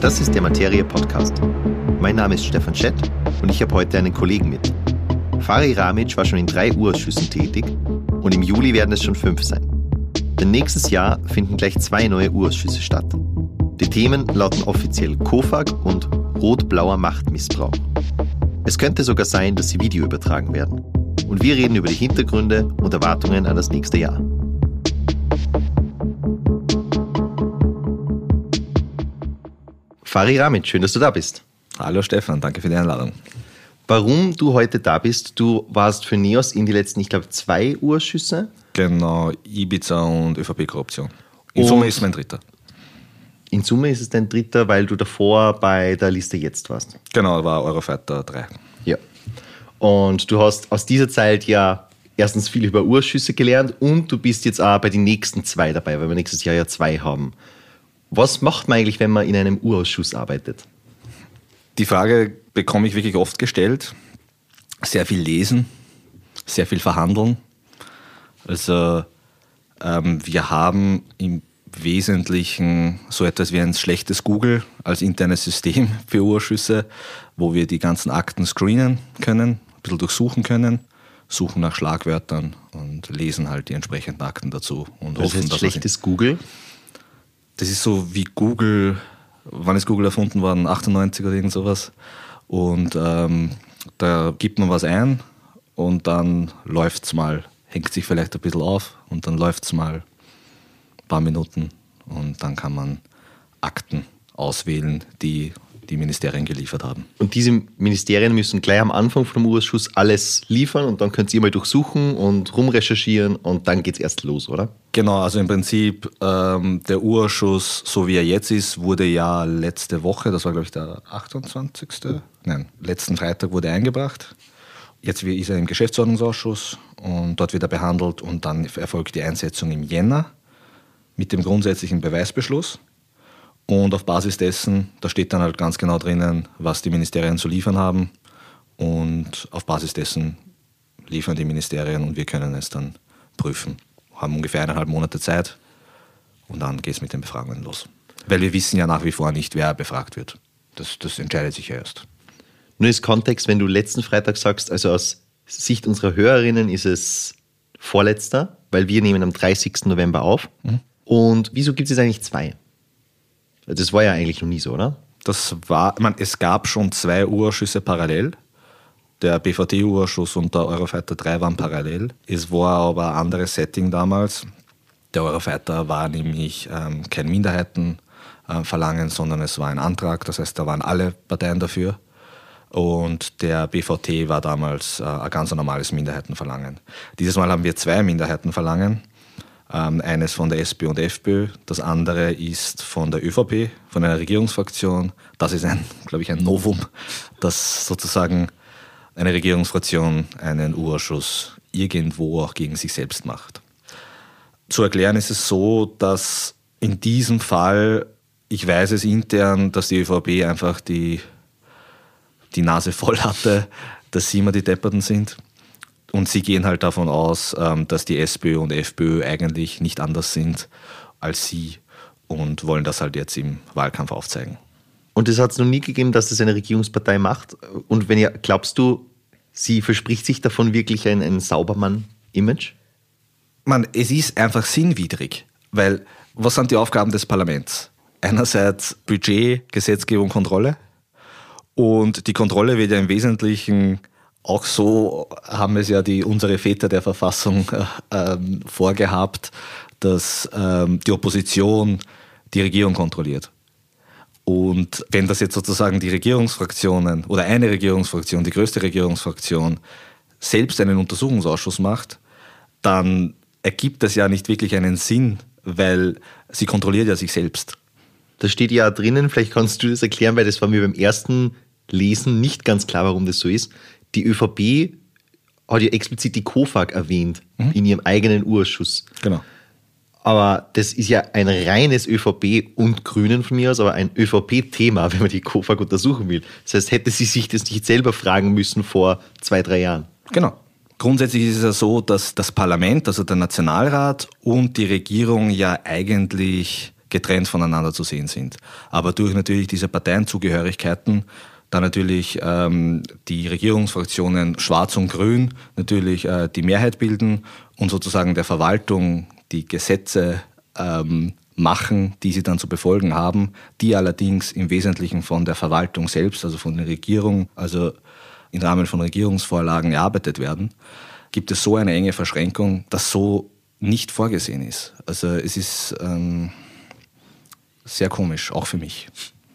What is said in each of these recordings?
Das ist der Materie Podcast. Mein Name ist Stefan Schett und ich habe heute einen Kollegen mit. Fari Ramic war schon in drei Urausschüssen tätig und im Juli werden es schon fünf sein. Denn nächstes Jahr finden gleich zwei neue Urausschüsse statt. Die Themen lauten offiziell KOFAG und rot-blauer Machtmissbrauch. Es könnte sogar sein, dass sie Video übertragen werden. Und wir reden über die Hintergründe und Erwartungen an das nächste Jahr. Fari Ramic, schön, dass du da bist. Hallo Stefan, danke für die Einladung. Warum du heute da bist, du warst für NEOS in die letzten, ich glaube, zwei Urschüsse. Genau, Ibiza und ÖVP-Korruption. In und Summe ist es mein dritter. In Summe ist es dein dritter, weil du davor bei der Liste jetzt warst. Genau, war Eurofighter 3. Und du hast aus dieser Zeit ja erstens viel über Urschüsse gelernt und du bist jetzt auch bei den nächsten zwei dabei, weil wir nächstes Jahr ja zwei haben. Was macht man eigentlich, wenn man in einem Urausschuss arbeitet? Die Frage bekomme ich wirklich oft gestellt. Sehr viel lesen, sehr viel verhandeln. Also ähm, wir haben im Wesentlichen so etwas wie ein schlechtes Google als internes System für Urschüsse, wo wir die ganzen Akten screenen können, ein bisschen durchsuchen können, suchen nach Schlagwörtern und lesen halt die entsprechenden Akten dazu. Und Was hoffen, heißt schlechtes Google? das ist so wie Google, wann ist Google erfunden worden? 98 oder irgend sowas. Und ähm, da gibt man was ein und dann läuft es mal, hängt sich vielleicht ein bisschen auf und dann läuft es mal ein paar Minuten und dann kann man Akten auswählen, die die Ministerien geliefert haben. Und diese Ministerien müssen gleich am Anfang vom Ausschuss alles liefern und dann könnt ihr mal durchsuchen und rumrecherchieren und dann geht es erst los, oder? Genau, also im Prinzip ähm, der Urschuss, so wie er jetzt ist, wurde ja letzte Woche, das war glaube ich der 28. Nein, letzten Freitag wurde er eingebracht. Jetzt ist er im Geschäftsordnungsausschuss und dort wird er behandelt und dann erfolgt die Einsetzung im Jänner mit dem grundsätzlichen Beweisbeschluss. Und auf Basis dessen, da steht dann halt ganz genau drinnen, was die Ministerien zu liefern haben. Und auf Basis dessen liefern die Ministerien und wir können es dann prüfen. Wir haben ungefähr eineinhalb Monate Zeit und dann geht es mit den Befragungen los. Weil wir wissen ja nach wie vor nicht, wer befragt wird. Das, das entscheidet sich ja erst. Nur als Kontext, wenn du letzten Freitag sagst, also aus Sicht unserer Hörerinnen ist es vorletzter, weil wir nehmen am 30. November auf. Mhm. Und wieso gibt es eigentlich zwei? Das war ja eigentlich noch nie so, oder? Das war, man, es gab schon zwei Urschüsse parallel. Der BVT-Urschuss und der Eurofighter 3 waren parallel. Es war aber ein anderes Setting damals. Der Eurofighter war nämlich ähm, kein Minderheitenverlangen, äh, sondern es war ein Antrag. Das heißt, da waren alle Parteien dafür. Und der BVT war damals äh, ein ganz normales Minderheitenverlangen. Dieses Mal haben wir zwei Minderheitenverlangen. Ähm, eines von der SPÖ und FPÖ, das andere ist von der ÖVP, von einer Regierungsfraktion. Das ist ein, glaube ich, ein Novum, dass sozusagen eine Regierungsfraktion einen U-Ausschuss irgendwo auch gegen sich selbst macht. Zu erklären ist es so, dass in diesem Fall, ich weiß es intern, dass die ÖVP einfach die, die Nase voll hatte, dass sie immer die Depperten sind und sie gehen halt davon aus, ähm, dass die SPÖ und FPÖ eigentlich nicht anders sind als sie und wollen das halt jetzt im Wahlkampf aufzeigen. Und es hat es noch nie gegeben, dass das eine Regierungspartei macht. Und wenn ihr glaubst du, sie verspricht sich davon wirklich ein, ein Saubermann-Image? Man, es ist einfach sinnwidrig, weil was sind die Aufgaben des Parlaments? Einerseits Budget, Gesetzgebung, Kontrolle. Und die Kontrolle wird ja im Wesentlichen auch so haben es ja die, unsere Väter der Verfassung äh, ähm, vorgehabt, dass ähm, die Opposition die Regierung kontrolliert. Und wenn das jetzt sozusagen die Regierungsfraktionen oder eine Regierungsfraktion, die größte Regierungsfraktion, selbst einen Untersuchungsausschuss macht, dann ergibt das ja nicht wirklich einen Sinn, weil sie kontrolliert ja sich selbst. Da steht ja drinnen, vielleicht kannst du das erklären, weil das war mir beim ersten Lesen nicht ganz klar, warum das so ist die ÖVP hat ja explizit die KOFAG erwähnt mhm. in ihrem eigenen Urschuss. Genau. Aber das ist ja ein reines ÖVP und Grünen von mir aus, aber ein ÖVP-Thema, wenn man die KOFAG untersuchen will. Das heißt, hätte sie sich das nicht selber fragen müssen vor zwei, drei Jahren. Genau. Grundsätzlich ist es ja so, dass das Parlament, also der Nationalrat und die Regierung ja eigentlich getrennt voneinander zu sehen sind. Aber durch natürlich diese Parteienzugehörigkeiten, da natürlich ähm, die Regierungsfraktionen Schwarz und Grün natürlich äh, die Mehrheit bilden und sozusagen der Verwaltung die Gesetze ähm, machen, die sie dann zu befolgen haben, die allerdings im Wesentlichen von der Verwaltung selbst, also von der Regierung, also im Rahmen von Regierungsvorlagen erarbeitet werden, gibt es so eine enge Verschränkung, dass so nicht vorgesehen ist. Also es ist ähm, sehr komisch, auch für mich.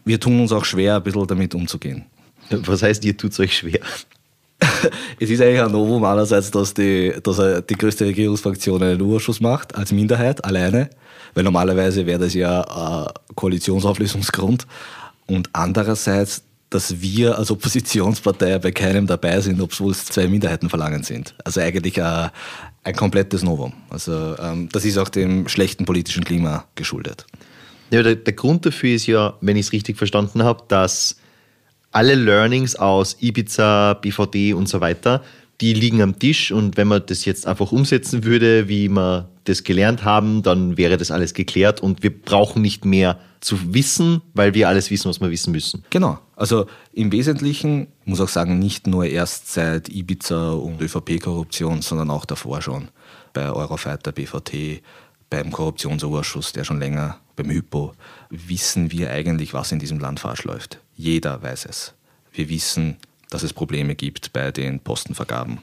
Wir tun uns auch schwer, ein bisschen damit umzugehen. Was heißt, ihr tut es euch schwer? es ist eigentlich ein Novum einerseits, dass die, dass die größte Regierungsfraktion einen Urschuss macht, als Minderheit, alleine, weil normalerweise wäre das ja ein Koalitionsauflösungsgrund. Und andererseits, dass wir als Oppositionspartei bei keinem dabei sind, obwohl es zwei Minderheitenverlangen sind. Also eigentlich ein, ein komplettes Novum. Also ähm, das ist auch dem schlechten politischen Klima geschuldet. Ja, der, der Grund dafür ist ja, wenn ich es richtig verstanden habe, dass alle Learnings aus Ibiza, BVD und so weiter, die liegen am Tisch und wenn man das jetzt einfach umsetzen würde, wie wir das gelernt haben, dann wäre das alles geklärt und wir brauchen nicht mehr zu wissen, weil wir alles wissen, was wir wissen müssen. Genau. Also im Wesentlichen, muss auch sagen, nicht nur erst seit Ibiza und ÖVP-Korruption, sondern auch davor schon. Bei Eurofighter, BVT, beim Korruptionsausschuss, der schon länger, beim Hypo, wissen wir eigentlich, was in diesem Land falsch läuft. Jeder weiß es. Wir wissen, dass es Probleme gibt bei den Postenvergaben.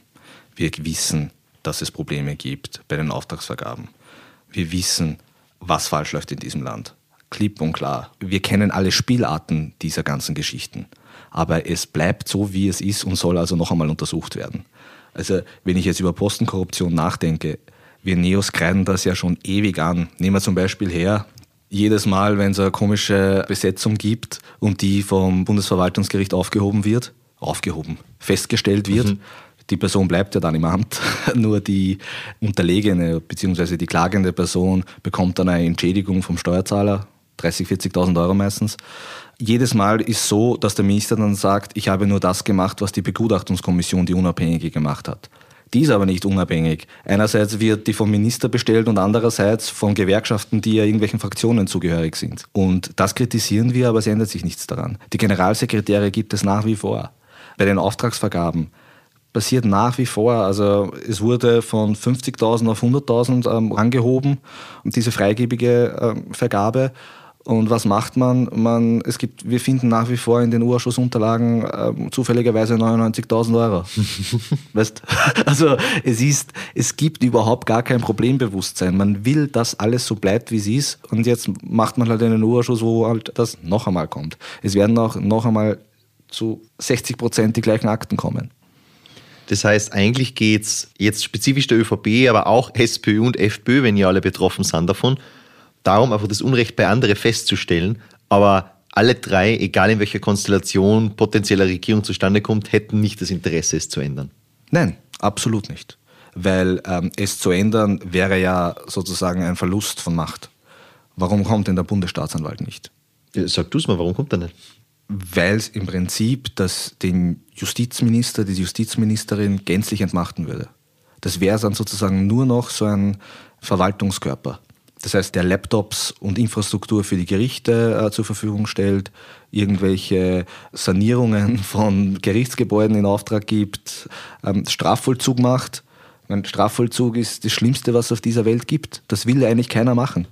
Wir wissen, dass es Probleme gibt bei den Auftragsvergaben. Wir wissen, was falsch läuft in diesem Land klipp und klar. Wir kennen alle Spielarten dieser ganzen Geschichten. Aber es bleibt so, wie es ist und soll also noch einmal untersucht werden. Also, wenn ich jetzt über Postenkorruption nachdenke, wir Neos kreiden das ja schon ewig an. Nehmen wir zum Beispiel her, jedes Mal, wenn es eine komische Besetzung gibt und die vom Bundesverwaltungsgericht aufgehoben wird, aufgehoben, festgestellt wird, mhm. die Person bleibt ja dann im Amt, nur die unterlegene bzw. die klagende Person bekommt dann eine Entschädigung vom Steuerzahler 30.000, 40.000 Euro meistens. Jedes Mal ist so, dass der Minister dann sagt, ich habe nur das gemacht, was die Begutachtungskommission, die Unabhängige, gemacht hat. Die ist aber nicht unabhängig. Einerseits wird die vom Minister bestellt und andererseits von Gewerkschaften, die ja irgendwelchen Fraktionen zugehörig sind. Und das kritisieren wir, aber es ändert sich nichts daran. Die Generalsekretäre gibt es nach wie vor. Bei den Auftragsvergaben passiert nach wie vor. Also es wurde von 50.000 auf 100.000 ähm, angehoben, diese freigebige ähm, Vergabe. Und was macht man? man? Es gibt, wir finden nach wie vor in den Urschussunterlagen äh, zufälligerweise 99.000 Euro. weißt? Also es ist, es gibt überhaupt gar kein Problembewusstsein. Man will, dass alles so bleibt, wie es ist. Und jetzt macht man halt einen Urschuss, wo halt das noch einmal kommt. Es werden auch noch einmal zu 60 Prozent die gleichen Akten kommen. Das heißt, eigentlich geht es jetzt spezifisch der ÖVP, aber auch SPÖ und FPÖ, wenn ja alle betroffen sind davon, darum, einfach das Unrecht bei anderen festzustellen. Aber alle drei, egal in welcher Konstellation potenzieller Regierung zustande kommt, hätten nicht das Interesse, es zu ändern. Nein, absolut nicht. Weil ähm, es zu ändern wäre ja sozusagen ein Verlust von Macht. Warum kommt denn der Bundesstaatsanwalt nicht? Sag du es mal, warum kommt er nicht? Weil es im Prinzip das, den Justizminister, die Justizministerin gänzlich entmachten würde. Das wäre dann sozusagen nur noch so ein Verwaltungskörper das heißt, der Laptops und Infrastruktur für die Gerichte äh, zur Verfügung stellt, irgendwelche Sanierungen von Gerichtsgebäuden in Auftrag gibt, ähm, Strafvollzug macht. Mein Strafvollzug ist das Schlimmste, was es auf dieser Welt gibt. Das will eigentlich keiner machen,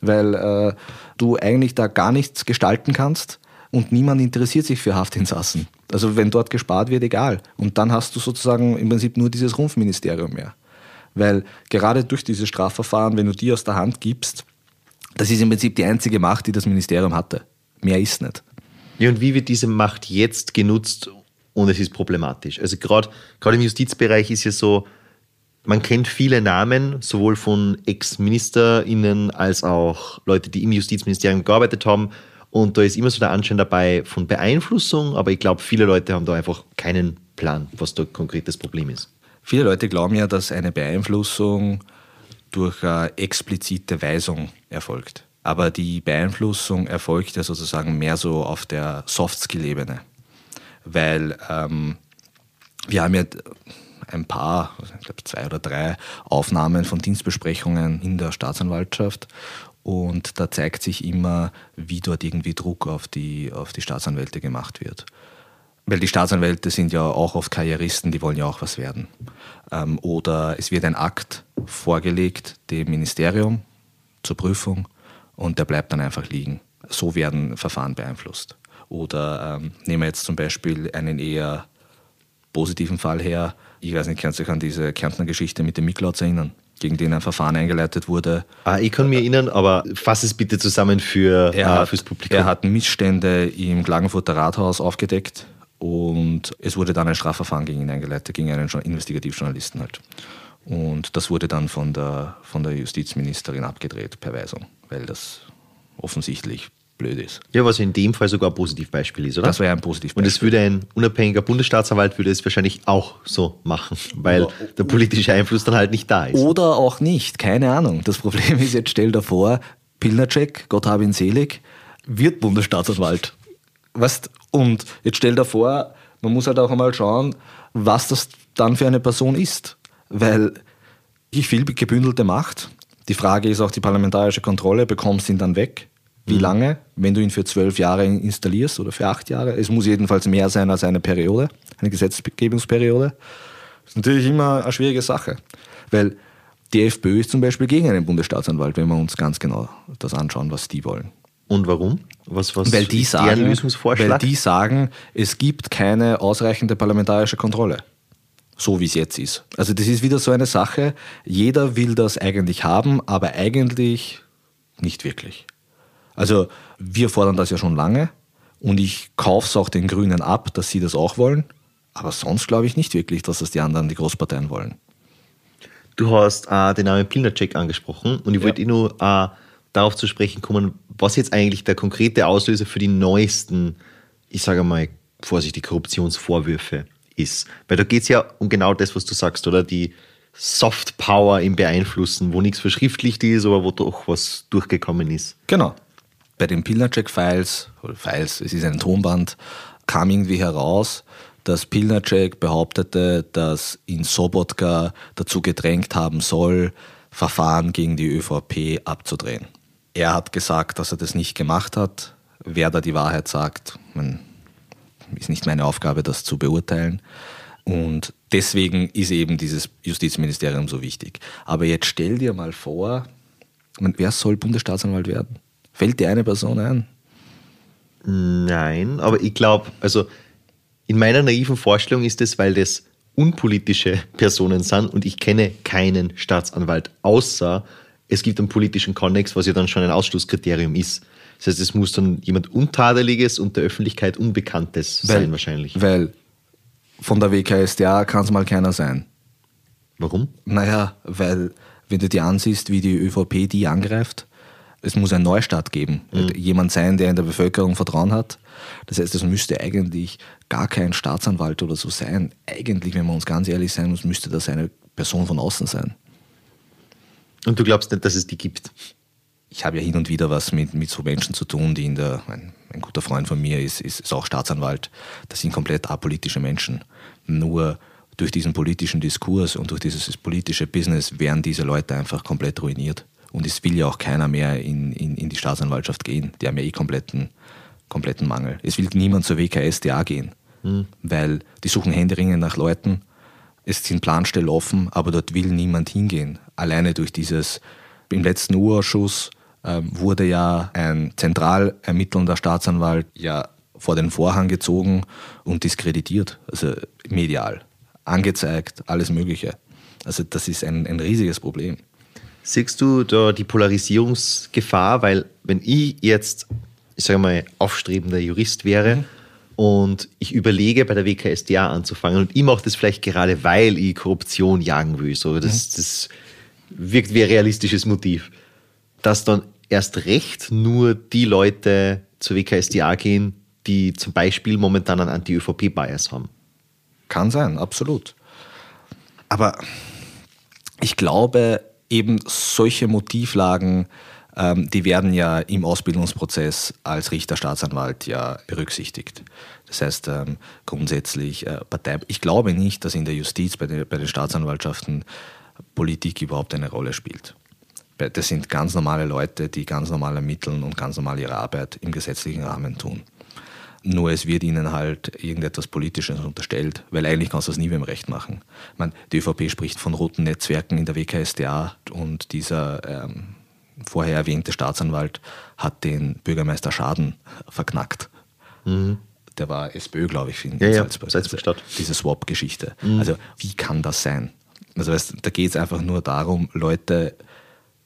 weil äh, du eigentlich da gar nichts gestalten kannst und niemand interessiert sich für Haftinsassen. Also wenn dort gespart wird, egal. Und dann hast du sozusagen im Prinzip nur dieses Rumpfministerium mehr. Weil gerade durch diese Strafverfahren, wenn du die aus der Hand gibst, das ist im Prinzip die einzige Macht, die das Ministerium hatte. Mehr ist nicht. Ja, und wie wird diese Macht jetzt genutzt und es ist problematisch? Also gerade im Justizbereich ist ja so, man kennt viele Namen, sowohl von Ex-MinisterInnen als auch Leute, die im Justizministerium gearbeitet haben. Und da ist immer so der Anschein dabei von Beeinflussung, aber ich glaube, viele Leute haben da einfach keinen Plan, was da konkret das Problem ist. Viele Leute glauben ja, dass eine Beeinflussung durch eine explizite Weisung erfolgt. Aber die Beeinflussung erfolgt ja sozusagen mehr so auf der Soft-Skill-Ebene. Weil ähm, wir haben ja ein paar, ich glaube zwei oder drei Aufnahmen von Dienstbesprechungen in der Staatsanwaltschaft. Und da zeigt sich immer, wie dort irgendwie Druck auf die, auf die Staatsanwälte gemacht wird. Weil die Staatsanwälte sind ja auch oft Karrieristen, die wollen ja auch was werden. Ähm, oder es wird ein Akt vorgelegt dem Ministerium zur Prüfung und der bleibt dann einfach liegen. So werden Verfahren beeinflusst. Oder ähm, nehmen wir jetzt zum Beispiel einen eher positiven Fall her. Ich weiß nicht, kannst du dich an diese Kärntner Geschichte mit den Miklauts erinnern? gegen den ein Verfahren eingeleitet wurde. Ah, ich kann mich erinnern, aber fass es bitte zusammen für, er hat, fürs Publikum. Er hat Missstände im Klagenfurter Rathaus aufgedeckt und es wurde dann ein Strafverfahren gegen ihn eingeleitet, gegen einen Investigativjournalisten halt. Und das wurde dann von der, von der Justizministerin abgedreht per Weisung, weil das offensichtlich blöd ist. Ja, was in dem Fall sogar ein Positivbeispiel ist, oder? Das wäre ein Positivbeispiel. Und es würde ein unabhängiger Bundesstaatsanwalt würde es wahrscheinlich auch so machen, weil oder, der politische Einfluss dann halt nicht da ist. Oder auch nicht, keine Ahnung. Das Problem ist jetzt, stell dir vor, Pilnacek, Gott habe ihn selig, wird Bundesstaatsanwalt. Weißt, und jetzt stell dir vor, man muss halt auch einmal schauen, was das dann für eine Person ist. Weil ich viel gebündelte Macht. Die Frage ist auch die parlamentarische Kontrolle, bekommst du ihn dann weg? Wie mhm. lange? Wenn du ihn für zwölf Jahre installierst oder für acht Jahre. Es muss jedenfalls mehr sein als eine Periode, eine Gesetzgebungsperiode. Das ist natürlich immer eine schwierige Sache. Weil die FPÖ ist zum Beispiel gegen einen Bundesstaatsanwalt, wenn wir uns ganz genau das anschauen, was die wollen. Und warum? Was, was weil, die sagen, weil die sagen, es gibt keine ausreichende parlamentarische Kontrolle. So wie es jetzt ist. Also das ist wieder so eine Sache, jeder will das eigentlich haben, aber eigentlich nicht wirklich. Also wir fordern das ja schon lange und ich kaufe es auch den Grünen ab, dass sie das auch wollen. Aber sonst glaube ich nicht wirklich, dass das die anderen, die Großparteien wollen. Du hast äh, den Namen Pilnacek angesprochen und ich ja. wollte eh nur äh, darauf zu sprechen kommen, was jetzt eigentlich der konkrete Auslöser für die neuesten, ich sage mal vorsichtig, Korruptionsvorwürfe ist. Weil da geht es ja um genau das, was du sagst, oder? Die Soft Power im Beeinflussen, wo nichts verschriftlicht ist, aber wo doch was durchgekommen ist. Genau bei den Pilnacek-Files, oder Files, es ist ein Tonband, kam irgendwie heraus, dass Pilnacek behauptete, dass ihn Sobotka dazu gedrängt haben soll, Verfahren gegen die ÖVP abzudrehen. Er hat gesagt, dass er das nicht gemacht hat. Wer da die Wahrheit sagt, man, ist nicht meine Aufgabe, das zu beurteilen. Und deswegen ist eben dieses Justizministerium so wichtig. Aber jetzt stell dir mal vor, wer soll Bundesstaatsanwalt werden? Fällt dir eine Person ein? Nein, aber ich glaube, also in meiner naiven Vorstellung ist es, weil das unpolitische Personen sind und ich kenne keinen Staatsanwalt, außer es gibt einen politischen Konnex, was ja dann schon ein Ausschlusskriterium ist. Das heißt, es muss dann jemand Untadeliges und der Öffentlichkeit Unbekanntes weil, sein wahrscheinlich. Weil von der WKSDA kann es mal keiner sein. Warum? Naja, weil wenn du dir ansiehst, wie die ÖVP die angreift, es muss einen Neustart geben. Mhm. Jemand sein, der in der Bevölkerung Vertrauen hat. Das heißt, es müsste eigentlich gar kein Staatsanwalt oder so sein. Eigentlich, wenn wir uns ganz ehrlich sein muss, müsste das eine Person von außen sein. Und du glaubst nicht, dass es die gibt? Ich habe ja hin und wieder was mit, mit so Menschen zu tun, die in der, ein, ein guter Freund von mir ist, ist, ist auch Staatsanwalt. Das sind komplett apolitische Menschen. Nur durch diesen politischen Diskurs und durch dieses politische Business werden diese Leute einfach komplett ruiniert. Und es will ja auch keiner mehr in, in, in die Staatsanwaltschaft gehen. Die haben ja eh kompletten, kompletten Mangel. Es will niemand zur WKSDA gehen, mhm. weil die suchen händeringend nach Leuten. Es sind Planstellen offen, aber dort will niemand hingehen. Alleine durch dieses, im letzten U-Ausschuss äh, wurde ja ein zentral ermittelnder Staatsanwalt ja vor den Vorhang gezogen und diskreditiert, also medial, angezeigt, alles Mögliche. Also das ist ein, ein riesiges Problem. Siehst du da die Polarisierungsgefahr? Weil wenn ich jetzt, ich sage mal, aufstrebender Jurist wäre mhm. Und ich überlege, bei der WKSDA anzufangen und ich mache das vielleicht gerade, weil ich Korruption jagen will, so, das, mhm. das wirkt wie ein realistisches Motiv, dass dann erst recht nur die Leute zur WKSDA gehen, die zum Beispiel momentan einen Anti-ÖVP-Bias haben. Kann sein, absolut. Aber ich glaube, eben solche Motivlagen ähm, die werden ja im Ausbildungsprozess als Richter, Staatsanwalt ja berücksichtigt. Das heißt, ähm, grundsätzlich äh, Partei. Ich glaube nicht, dass in der Justiz, bei den, bei den Staatsanwaltschaften Politik überhaupt eine Rolle spielt. Das sind ganz normale Leute, die ganz normal ermitteln und ganz normal ihre Arbeit im gesetzlichen Rahmen tun. Nur es wird ihnen halt irgendetwas Politisches unterstellt, weil eigentlich kannst du das nie beim Recht machen. Ich meine, die ÖVP spricht von roten Netzwerken in der WKSDA und dieser ähm, vorher erwähnte Staatsanwalt hat den Bürgermeister Schaden verknackt. Mhm. Der war SPÖ, glaube ich, in ja, Salzburg. Ja, Salzburg also, diese Swap-Geschichte. Mhm. Also wie kann das sein? Also weißt, da geht es einfach nur darum, Leute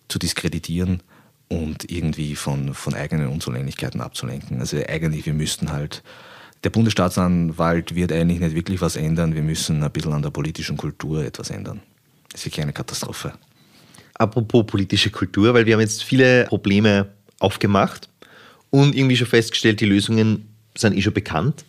zu diskreditieren und irgendwie von, von eigenen Unzulänglichkeiten abzulenken. Also eigentlich, wir müssten halt, der Bundesstaatsanwalt wird eigentlich nicht wirklich was ändern, wir müssen ein bisschen an der politischen Kultur etwas ändern. Das ist wirklich eine Katastrophe. Apropos politische Kultur, weil wir haben jetzt viele Probleme aufgemacht und irgendwie schon festgestellt, die Lösungen sind eh schon bekannt.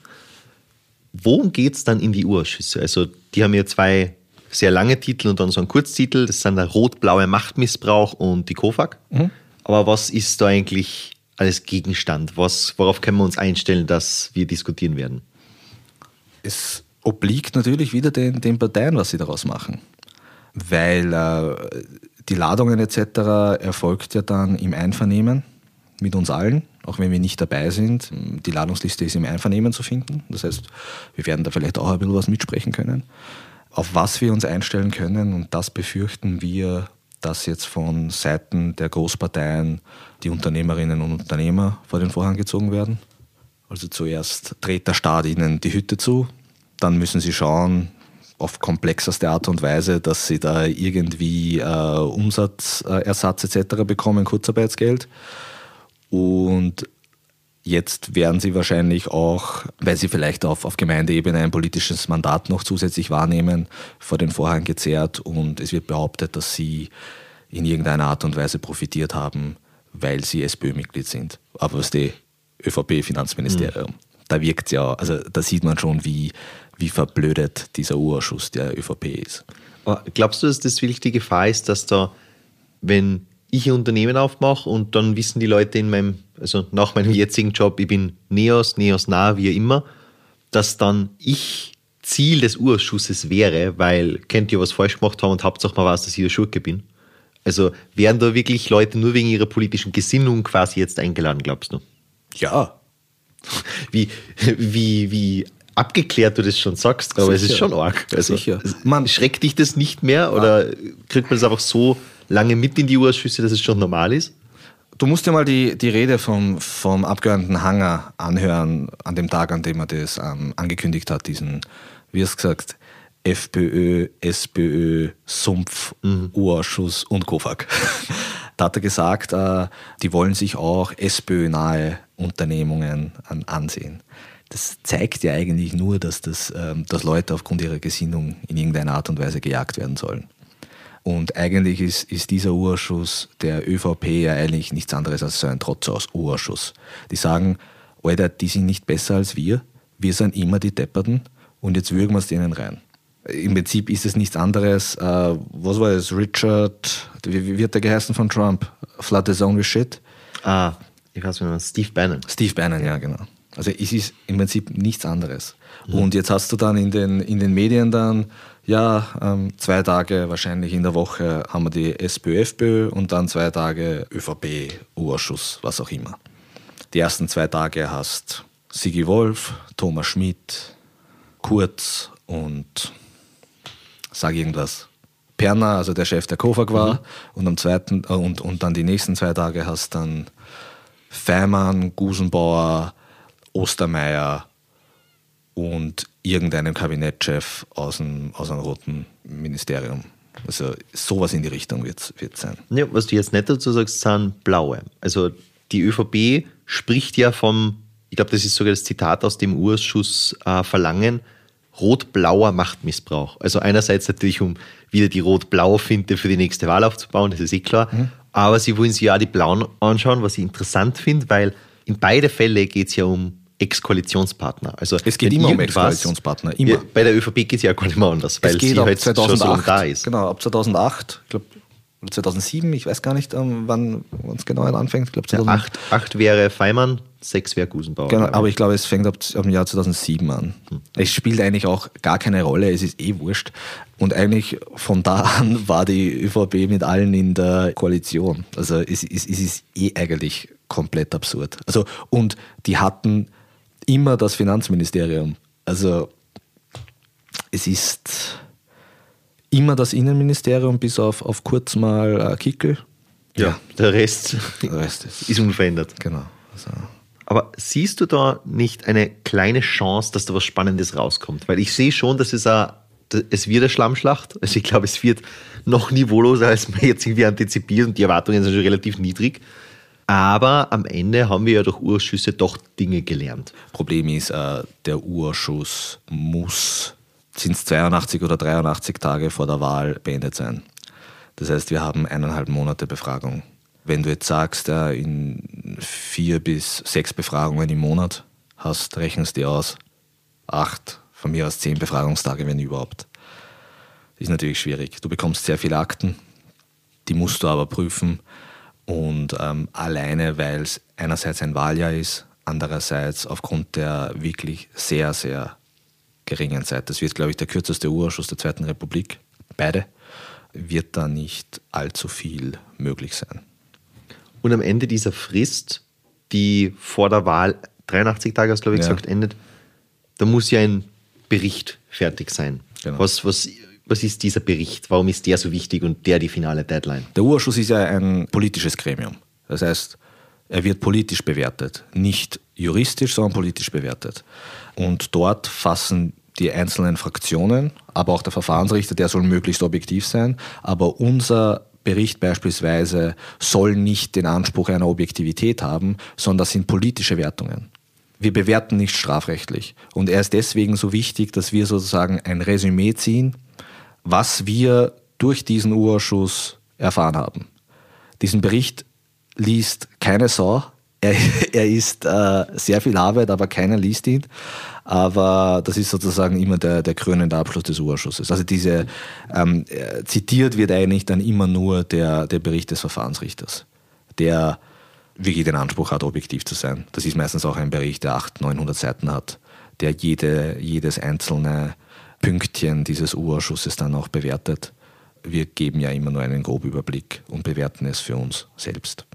Worum geht es dann in die Urausschüsse? Also die haben ja zwei sehr lange Titel und dann so einen Kurztitel. Das sind der rot-blaue Machtmissbrauch und die KOFAG. Mhm. Aber was ist da eigentlich als Gegenstand? Was, worauf können wir uns einstellen, dass wir diskutieren werden? Es obliegt natürlich wieder den, den Parteien, was sie daraus machen. Weil äh, die Ladungen etc. erfolgt ja dann im Einvernehmen mit uns allen, auch wenn wir nicht dabei sind. Die Ladungsliste ist im Einvernehmen zu finden. Das heißt, wir werden da vielleicht auch ein bisschen was mitsprechen können. Auf was wir uns einstellen können, und das befürchten wir dass jetzt von Seiten der Großparteien die Unternehmerinnen und Unternehmer vor den Vorhang gezogen werden. Also zuerst dreht der Staat ihnen die Hütte zu, dann müssen sie schauen, auf komplexeste Art und Weise, dass sie da irgendwie äh, Umsatzersatz etc. bekommen, Kurzarbeitsgeld. Und Jetzt werden sie wahrscheinlich auch, weil sie vielleicht auf, auf Gemeindeebene ein politisches Mandat noch zusätzlich wahrnehmen, vor den Vorhang gezerrt und es wird behauptet, dass sie in irgendeiner Art und Weise profitiert haben, weil sie SPÖ-Mitglied sind. Aber was die ÖVP-Finanzministerium, mhm. da wirkt ja, also da sieht man schon, wie, wie verblödet dieser Urausschuss der ÖVP ist. Aber glaubst du, dass das wirklich die Gefahr ist, dass da, wenn ich ein Unternehmen aufmache und dann wissen die Leute in meinem, also nach meinem jetzigen Job, ich bin Neos, Neos nah, wie immer, dass dann ich Ziel des Urschusses wäre, weil könnt ihr was falsch gemacht haben und Hauptsache mal weiß, dass ich der Schurke bin. Also wären da wirklich Leute nur wegen ihrer politischen Gesinnung quasi jetzt eingeladen, glaubst du? Ja. Wie, wie, wie abgeklärt du das schon sagst, aber Sicher. es ist schon arg. Also, Sicher. Man, schreckt dich das nicht mehr oder kriegt man das einfach so lange mit in die Ausschüsse, dass es schon normal ist? Du musst dir mal die, die Rede vom, vom Abgeordneten Hanger anhören, an dem Tag, an dem er das ähm, angekündigt hat, diesen, wie es gesagt, FPÖ, SPÖ, Sumpf, mhm. Urausschuss und KOFAG. da hat er gesagt, äh, die wollen sich auch SPÖ-nahe Unternehmungen an, ansehen. Das zeigt ja eigentlich nur, dass, das, ähm, dass Leute aufgrund ihrer Gesinnung in irgendeiner Art und Weise gejagt werden sollen. Und eigentlich ist, ist dieser Urschuss der ÖVP ja eigentlich nichts anderes als so ein Trotz-Urschuss. Die sagen, Alter, die sind nicht besser als wir, wir sind immer die Depperten und jetzt würgen wir es denen rein. Im Prinzip ist es nichts anderes, äh, was war es, Richard, wie, wie wird der geheißen von Trump? The zone with shit? Ah, ich weiß nicht, Steve Bannon. Steve Bannon, ja, genau. Also es ist im Prinzip nichts anderes. Mhm. Und jetzt hast du dann in den, in den Medien dann ja, ähm, zwei Tage wahrscheinlich in der Woche haben wir die SPÖ, FPÖ und dann zwei Tage ÖVP, U-Ausschuss, was auch immer. Die ersten zwei Tage hast Sigi Wolf, Thomas Schmidt, Kurz und sag irgendwas. Perner, also der Chef der KOFAG war, mhm. und am zweiten äh, und, und dann die nächsten zwei Tage hast dann Feimann, Gusenbauer, Ostermeier und irgendeinem Kabinettchef aus einem, aus einem roten Ministerium. Also sowas in die Richtung wird es sein. Ja, was du jetzt nicht dazu sagst, sind blaue. Also die ÖVP spricht ja vom, ich glaube, das ist sogar das Zitat aus dem Urschuss äh, Verlangen, rot-blauer Machtmissbrauch. Also einerseits natürlich, um wieder die rot-blaue Finte für die nächste Wahl aufzubauen, das ist eh klar. Mhm. Aber sie wollen sich ja auch die blauen anschauen, was ich interessant finde, weil in beide Fälle geht es ja um Ex-Koalitionspartner. Also es geht immer um Ex-Koalitionspartner. Immer. Bei der ÖVP geht es ja gar nicht mehr anders, weil es geht sie halt 2008, schon so da ist. Genau, ab 2008, ich glaube oder 2007, ich weiß gar nicht, ähm, wann es genau anfängt. Ich glaube, ja, acht, acht wäre Feimann, sechs wäre Gusenbauer. Genau, aber ich glaube, es fängt ab, ab dem Jahr 2007 an. Hm. Es spielt eigentlich auch gar keine Rolle, es ist eh wurscht. Und eigentlich von da an war die ÖVP mit allen in der Koalition. Also es, es, es ist eh eigentlich komplett absurd. Also, und die hatten immer das Finanzministerium. Also es ist immer das Innenministerium, bis auf, auf kurz mal äh, Kickel. Ja, ja, der Rest, der Rest ist, ist unverändert. Genau. Also. Aber siehst du da nicht eine kleine Chance, dass da was Spannendes rauskommt? Weil ich sehe schon, dass es, a, es wird eine Schlammschlacht. Also ich glaube, es wird noch niveauloser, als man jetzt irgendwie antizipiert und die Erwartungen sind schon relativ niedrig. Aber am Ende haben wir ja durch Urschüsse doch Dinge gelernt. Problem ist, äh, der Urschuss muss sind es 82 oder 83 Tage vor der Wahl beendet sein. Das heißt, wir haben eineinhalb Monate Befragung. Wenn du jetzt sagst, in vier bis sechs Befragungen im Monat hast, rechnest du aus, acht, von mir aus zehn Befragungstage, wenn überhaupt. Das ist natürlich schwierig. Du bekommst sehr viele Akten, die musst du aber prüfen. Und ähm, alleine, weil es einerseits ein Wahljahr ist, andererseits aufgrund der wirklich sehr, sehr geringen Zeit. Das wird, glaube ich, der kürzeste Urausschuss der Zweiten Republik. Beide. Wird da nicht allzu viel möglich sein. Und am Ende dieser Frist, die vor der Wahl 83 Tage, hast glaube ich ja. gesagt, endet, da muss ja ein Bericht fertig sein. Genau. Was, was, was ist dieser Bericht? Warum ist der so wichtig und der die finale Deadline? Der Urausschuss ist ja ein politisches Gremium. Das heißt, er wird politisch bewertet. Nicht juristisch, sondern politisch bewertet. Und dort fassen die einzelnen Fraktionen, aber auch der Verfahrensrichter, der soll möglichst objektiv sein. Aber unser Bericht beispielsweise soll nicht den Anspruch einer Objektivität haben, sondern das sind politische Wertungen. Wir bewerten nicht strafrechtlich. Und er ist deswegen so wichtig, dass wir sozusagen ein Resümee ziehen, was wir durch diesen Urausschuss erfahren haben. Diesen Bericht liest keine Sau, er, er ist äh, sehr viel Arbeit, aber keiner liest ihn. Aber das ist sozusagen immer der, der krönende Abschluss des Urschusses. Also diese ähm, äh, zitiert wird eigentlich dann immer nur der, der Bericht des Verfahrensrichters, der wirklich den Anspruch hat, objektiv zu sein. Das ist meistens auch ein Bericht, der 800, 900 Seiten hat, der jede, jedes einzelne Pünktchen dieses Urausschusses dann auch bewertet. Wir geben ja immer nur einen groben Überblick und bewerten es für uns selbst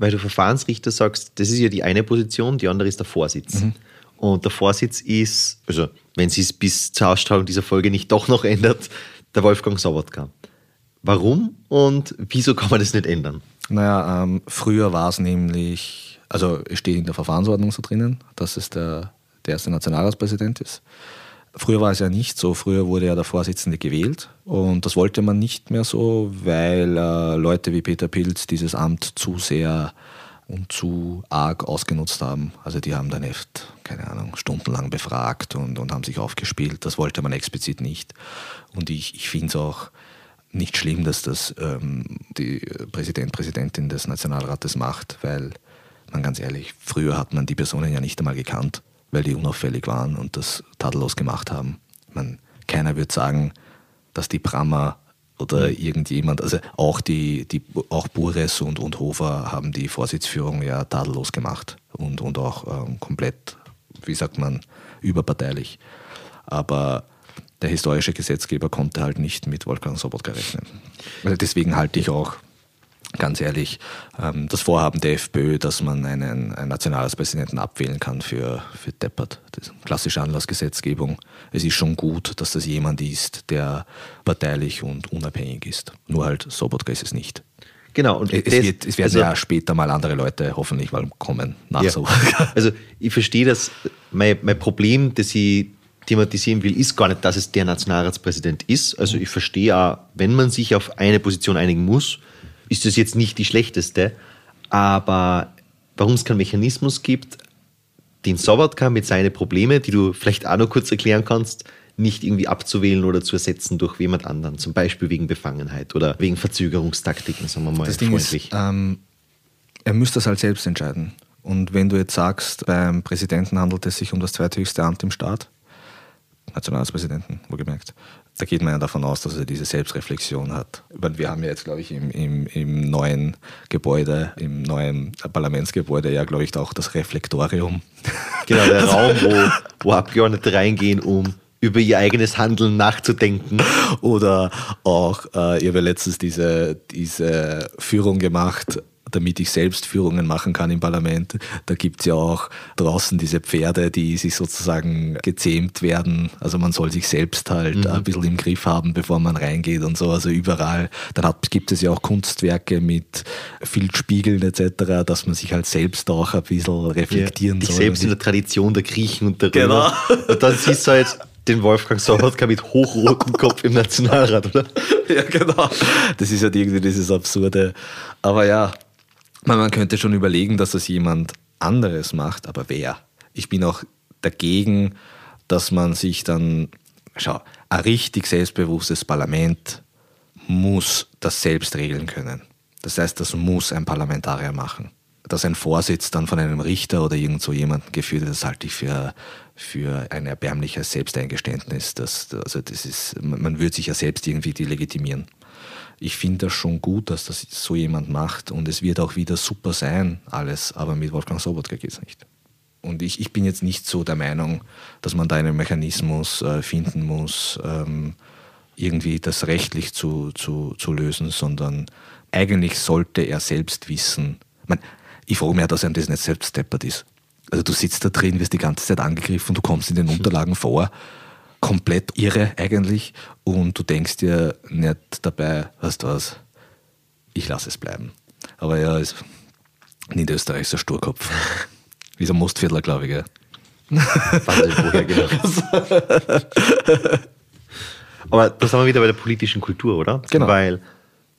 weil du Verfahrensrichter sagst, das ist ja die eine Position, die andere ist der Vorsitz. Mhm. Und der Vorsitz ist, also wenn sie es bis zur Ausstrahlung dieser Folge nicht doch noch ändert, der Wolfgang Sobotka. Warum und wieso kann man das nicht ändern? Naja, ähm, früher war es nämlich, also es steht in der Verfahrensordnung so drinnen, dass es der, der erste Nationalratspräsident ist. Früher war es ja nicht so. Früher wurde ja der Vorsitzende gewählt und das wollte man nicht mehr so, weil äh, Leute wie Peter Pilz dieses Amt zu sehr und zu arg ausgenutzt haben. Also die haben dann echt, keine Ahnung, stundenlang befragt und, und haben sich aufgespielt. Das wollte man explizit nicht. Und ich, ich finde es auch nicht schlimm, dass das ähm, die Präsident, Präsidentin des Nationalrates macht, weil man ganz ehrlich, früher hat man die Personen ja nicht einmal gekannt weil die unauffällig waren und das tadellos gemacht haben. Man, keiner wird sagen, dass die Brammer oder mhm. irgendjemand, also auch die, die auch Bures und, und Hofer haben die Vorsitzführung ja tadellos gemacht und, und auch ähm, komplett, wie sagt man, überparteilich. Aber der historische Gesetzgeber konnte halt nicht mit Wolfgang Sobotka rechnen. Also deswegen halte ich auch ganz ehrlich, ähm, das Vorhaben der FPÖ, dass man einen, einen Nationalratspräsidenten abwählen kann für, für Deppert, das ist klassische Anlassgesetzgebung. Es ist schon gut, dass das jemand ist, der parteilich und unabhängig ist. Nur halt Sobotka ist es nicht. Genau. Und es, das, wird, es werden also, ja später mal andere Leute hoffentlich mal kommen nach ja. Sobotka. Also ich verstehe das, mein, mein Problem, das ich thematisieren will, ist gar nicht, dass es der Nationalratspräsident ist. Also ich verstehe auch, wenn man sich auf eine Position einigen muss, ist das jetzt nicht die schlechteste, aber warum es keinen Mechanismus gibt, den Sobotka mit seinen Problemen, die du vielleicht auch noch kurz erklären kannst, nicht irgendwie abzuwählen oder zu ersetzen durch jemand anderen, zum Beispiel wegen Befangenheit oder wegen Verzögerungstaktiken, sagen wir mal das freundlich. Ding ist, ähm, er müsste das halt selbst entscheiden. Und wenn du jetzt sagst, beim Präsidenten handelt es sich um das zweithöchste Amt im Staat, Nationalratspräsidenten, wohlgemerkt. Da geht man ja davon aus, dass er diese Selbstreflexion hat. Wir haben ja jetzt, glaube ich, im, im, im neuen Gebäude, im neuen Parlamentsgebäude ja, glaube ich, auch das Reflektorium. Genau, der Raum, wo, wo Abgeordnete reingehen, um über ihr eigenes Handeln nachzudenken. Oder auch, äh, ich habe letztens diese, diese Führung gemacht, damit ich selbst Führungen machen kann im Parlament. Da gibt es ja auch draußen diese Pferde, die sich sozusagen gezähmt werden. Also man soll sich selbst halt mhm. ein bisschen im Griff haben, bevor man reingeht und so. Also überall. Dann hat, gibt es ja auch Kunstwerke mit Filzspiegeln etc., dass man sich halt selbst auch ein bisschen reflektieren ja, soll. Selbst in der Tradition der Griechen und der Römer. Genau. Und dann siehst du halt den Wolfgang Sobotka mit hochrotem Kopf im Nationalrat, oder? Ja, genau. Das ist halt irgendwie dieses Absurde. Aber ja, man könnte schon überlegen, dass das jemand anderes macht, aber wer? Ich bin auch dagegen, dass man sich dann, schau, ein richtig selbstbewusstes Parlament muss das selbst regeln können. Das heißt, das muss ein Parlamentarier machen dass ein Vorsitz dann von einem Richter oder irgend so jemanden geführt wird, das halte ich für, für ein erbärmliches Selbsteingeständnis. Das, also das ist, man würde sich ja selbst irgendwie delegitimieren. Ich finde das schon gut, dass das so jemand macht und es wird auch wieder super sein, alles, aber mit Wolfgang Sobotka geht es nicht. Und ich, ich bin jetzt nicht so der Meinung, dass man da einen Mechanismus äh, finden muss, ähm, irgendwie das rechtlich zu, zu, zu lösen, sondern eigentlich sollte er selbst wissen, man, ich frage mich auch, dass einem das nicht selbst steppert ist. Also du sitzt da drin, wirst die ganze Zeit angegriffen, du kommst in den Unterlagen vor, komplett irre eigentlich und du denkst dir nicht dabei, weißt du was, ich lasse es bleiben. Aber ja, ist Niederösterreich so Sturkopf. Wie so ein Mostviertler, glaube ich. Gell? woher genau. Aber da sind wir wieder bei der politischen Kultur, oder? Genau. Weil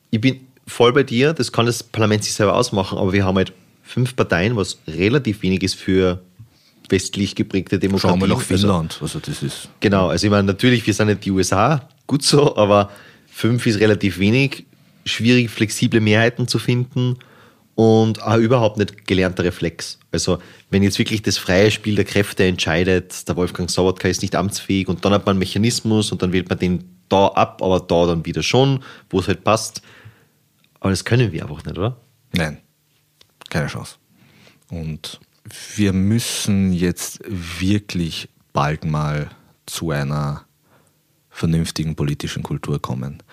ich bin voll bei dir, das kann das Parlament sich selber ausmachen, aber wir haben halt fünf Parteien, was relativ wenig ist für westlich geprägte Demokratien. Schauen wir nach also Finnland. Also, das ist genau, also ich meine, natürlich, wir sind nicht die USA, gut so, aber fünf ist relativ wenig. Schwierig, flexible Mehrheiten zu finden und auch überhaupt nicht gelernter Reflex. Also, wenn jetzt wirklich das freie Spiel der Kräfte entscheidet, der Wolfgang Sobotka ist nicht amtsfähig und dann hat man einen Mechanismus und dann wählt man den da ab, aber da dann wieder schon, wo es halt passt. Aber das können wir einfach nicht, oder? Nein. Keine Chance. Und wir müssen jetzt wirklich bald mal zu einer vernünftigen politischen Kultur kommen.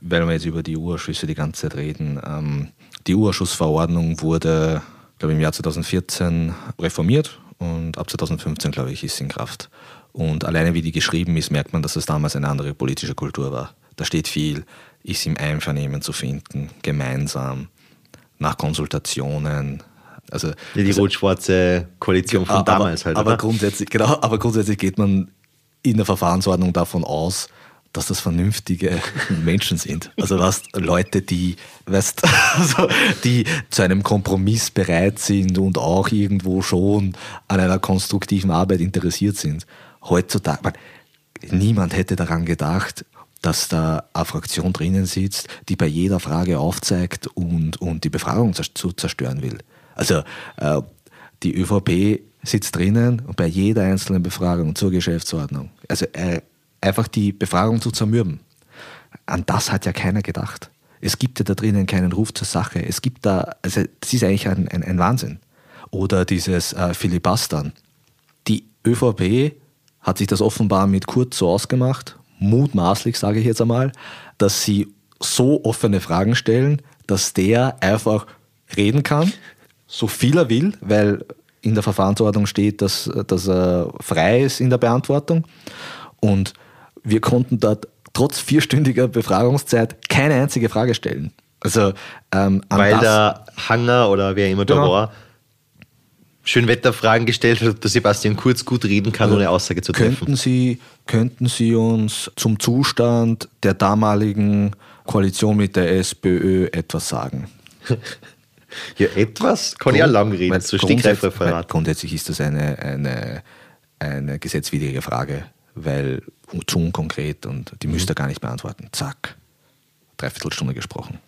Weil wir jetzt über die Urausschüsse die ganze Zeit reden. Ähm, die Urausschussverordnung wurde, glaube ich, im Jahr 2014 reformiert und ab 2015, glaube ich, ist sie in Kraft. Und alleine wie die geschrieben ist, merkt man, dass es damals eine andere politische Kultur war. Da steht viel, ist im Einvernehmen zu finden, gemeinsam nach Konsultationen. Also, die also, rot-schwarze Koalition von aber, damals halt. Aber grundsätzlich, genau, aber grundsätzlich geht man in der Verfahrensordnung davon aus, dass das vernünftige Menschen sind. Also was Leute, die, weißt, also die zu einem Kompromiss bereit sind und auch irgendwo schon an einer konstruktiven Arbeit interessiert sind. Heutzutage, man, niemand hätte daran gedacht, dass da eine Fraktion drinnen sitzt, die bei jeder Frage aufzeigt und, und die Befragung zu zerstören will. Also äh, die ÖVP sitzt drinnen und bei jeder einzelnen Befragung zur Geschäftsordnung. Also äh, einfach die Befragung zu zermürben. An das hat ja keiner gedacht. Es gibt ja da drinnen keinen Ruf zur Sache. Es gibt da, also das ist eigentlich ein, ein, ein Wahnsinn. Oder dieses äh, Filibustern. Die ÖVP hat sich das offenbar mit Kurz so ausgemacht mutmaßlich, sage ich jetzt einmal, dass sie so offene Fragen stellen, dass der einfach reden kann, so viel er will, weil in der Verfahrensordnung steht, dass, dass er frei ist in der Beantwortung. Und wir konnten dort trotz vierstündiger Befragungszeit keine einzige Frage stellen. Also, ähm, Weil der Hanger oder wer immer da genau. war, Schönwetterfragen gestellt hat, dass Sebastian Kurz gut reden kann, ohne Aussage zu treffen. Könnten Sie, könnten Sie uns zum Zustand der damaligen Koalition mit der SPÖ etwas sagen? ja, etwas kann Grund, ich ja lang reden, so Stegreifreferat. Grundsätzlich ist das eine, eine, eine gesetzwidrige Frage, weil zu unkonkret und die müsst ihr gar nicht beantworten. Zack, Dreiviertelstunde gesprochen.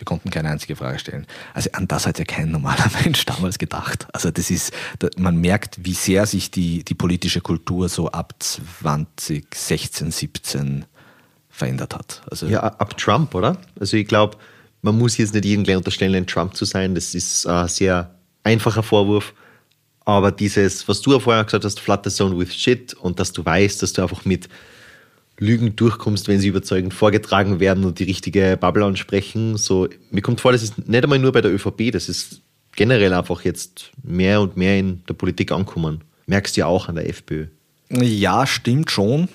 Wir konnten keine einzige Frage stellen. Also an das hat ja kein normaler Mensch damals gedacht. Also das ist, man merkt, wie sehr sich die, die politische Kultur so ab 2016, 17 verändert hat. Also ja, ab Trump, oder? Also ich glaube, man muss jetzt nicht jedem gleich unterstellen, ein Trump zu sein. Das ist ein sehr einfacher Vorwurf. Aber dieses, was du ja vorher gesagt hast, Flutter Zone with Shit und dass du weißt, dass du einfach mit Lügen durchkommst, wenn sie überzeugend vorgetragen werden und die richtige Bubble ansprechen. So, mir kommt vor, das ist nicht einmal nur bei der ÖVP, das ist generell einfach jetzt mehr und mehr in der Politik ankommen. Merkst du ja auch an der FPÖ. Ja, stimmt schon.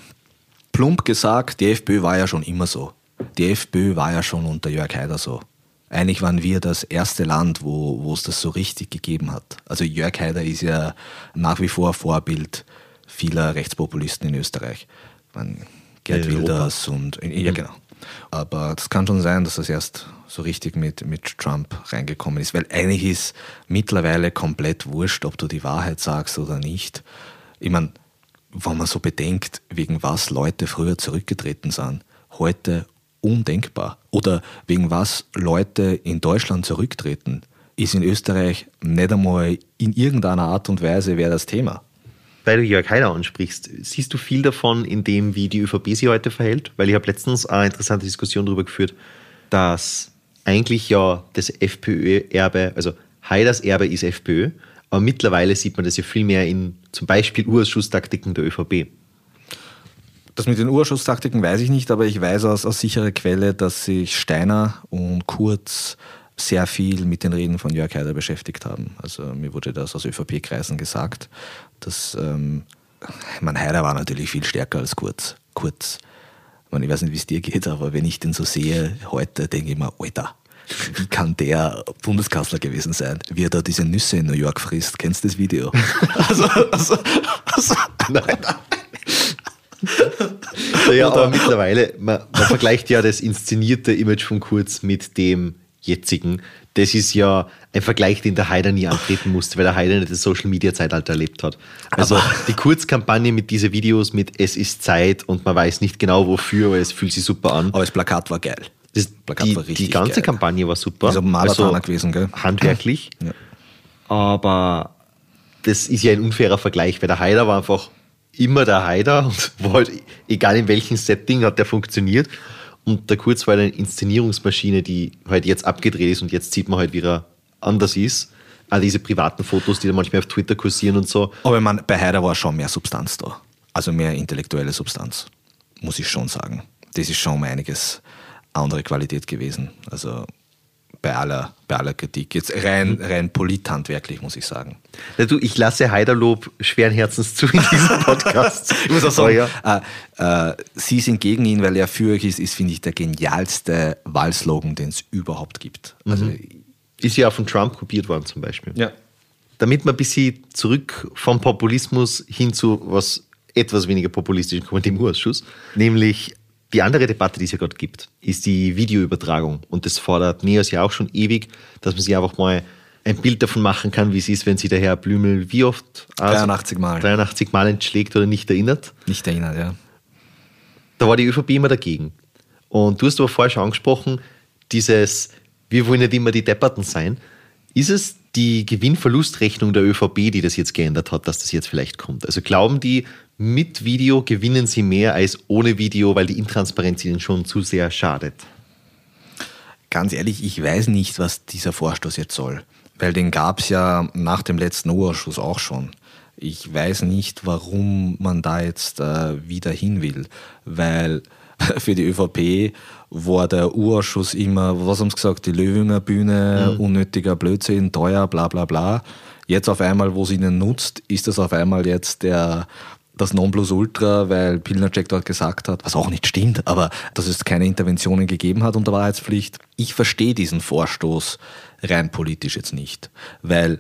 Plump gesagt, die FPÖ war ja schon immer so. Die FPÖ war ja schon unter Jörg Haider so. Eigentlich waren wir das erste Land, wo, wo es das so richtig gegeben hat. Also Jörg Haider ist ja nach wie vor Vorbild vieler Rechtspopulisten in Österreich. Man, Gerd Wilders und ja mhm. genau. Aber das kann schon sein, dass das erst so richtig mit, mit Trump reingekommen ist, weil eigentlich ist mittlerweile komplett wurscht, ob du die Wahrheit sagst oder nicht. Ich meine, wenn man so bedenkt, wegen was Leute früher zurückgetreten sind, heute undenkbar. Oder wegen was Leute in Deutschland zurücktreten, ist in Österreich nicht einmal in irgendeiner Art und Weise wäre das Thema weil du Jörg Haider ansprichst, siehst du viel davon in dem, wie die ÖVP sich heute verhält? Weil ich habe letztens eine interessante Diskussion darüber geführt, dass eigentlich ja das FPÖ-Erbe, also Haiders Erbe ist FPÖ, aber mittlerweile sieht man das ja viel mehr in zum Beispiel Urschusstaktiken der ÖVP. Das mit den Urschusstaktiken weiß ich nicht, aber ich weiß aus, aus sicherer Quelle, dass sich Steiner und Kurz sehr viel mit den Reden von Jörg Haider beschäftigt haben. Also mir wurde das aus ÖVP-Kreisen gesagt, dass ähm, mein Haider war natürlich viel stärker als Kurz. Kurz. Ich weiß nicht, wie es dir geht, aber wenn ich den so sehe heute, denke ich mir, Alter, wie kann der Bundeskanzler gewesen sein, wie er da diese Nüsse in New York frisst? Kennst du das Video? also, also, also, nein. naja, aber mittlerweile, man, man vergleicht ja das inszenierte Image von Kurz mit dem jetzigen, das ist ja ein Vergleich, den der Haider nie antreten musste, weil der Haider nicht das Social Media Zeitalter erlebt hat. Also aber die Kurzkampagne mit diesen Videos mit Es ist Zeit und man weiß nicht genau wofür, aber es fühlt sich super an. Aber das Plakat war geil. Das Plakat die, war richtig die ganze geil. Kampagne war super. Also Marathoner gewesen, gell? Handwerklich. Ja. Aber das ist ja ein unfairer Vergleich, weil der Haider war einfach immer der Haider und war halt, egal in welchem Setting hat der funktioniert. Und der Kurz war eine Inszenierungsmaschine, die halt jetzt abgedreht ist und jetzt sieht man halt, wie er anders ist. All diese privaten Fotos, die da manchmal auf Twitter kursieren und so. Aber ich bei Heider war schon mehr Substanz da. Also mehr intellektuelle Substanz, muss ich schon sagen. Das ist schon um einiges andere Qualität gewesen. Also bei aller, bei aller Kritik. Jetzt rein, rein polithandwerklich, muss ich sagen. Ja, du, ich lasse Heiderlob schweren Herzens zu in diesem Podcast. ich muss auch sagen, oh, ja. äh, äh, Sie sind gegen ihn, weil er für euch ist, ist, finde ich, der genialste Wahlslogan, den es überhaupt gibt. Also, mhm. Ist ja auch von Trump kopiert worden zum Beispiel. Ja. Damit man ein bisschen zurück vom Populismus hin zu was etwas weniger populistisch kommt im Ausschuss, nämlich die andere Debatte, die es ja gerade gibt, ist die Videoübertragung. Und das fordert NEOS ja auch schon ewig, dass man sich einfach mal ein Bild davon machen kann, wie es ist, wenn sich der Herr Blümel wie oft? 83 Mal. 83 Mal entschlägt oder nicht erinnert. Nicht erinnert, ja. Da war die ÖVP immer dagegen. Und du hast aber vorher schon angesprochen, dieses, wir wollen nicht immer die Depperten sein. Ist es die Gewinn-Verlust-Rechnung der ÖVP, die das jetzt geändert hat, dass das jetzt vielleicht kommt? Also glauben die, mit Video gewinnen sie mehr als ohne Video, weil die Intransparenz ihnen schon zu sehr schadet? Ganz ehrlich, ich weiß nicht, was dieser Vorstoß jetzt soll. Weil den gab es ja nach dem letzten U-Ausschuss auch schon. Ich weiß nicht, warum man da jetzt äh, wieder hin will. Weil für die ÖVP war der U-Ausschuss immer, was haben sie gesagt, die Löwinger Bühne, mhm. unnötiger Blödsinn, teuer, bla bla bla. Jetzt auf einmal, wo es ihnen nutzt, ist das auf einmal jetzt der, das Nonplusultra, weil Pilnacek dort gesagt hat, was auch nicht stimmt, aber dass es keine Interventionen gegeben hat unter Wahrheitspflicht. Ich verstehe diesen Vorstoß rein politisch jetzt nicht, weil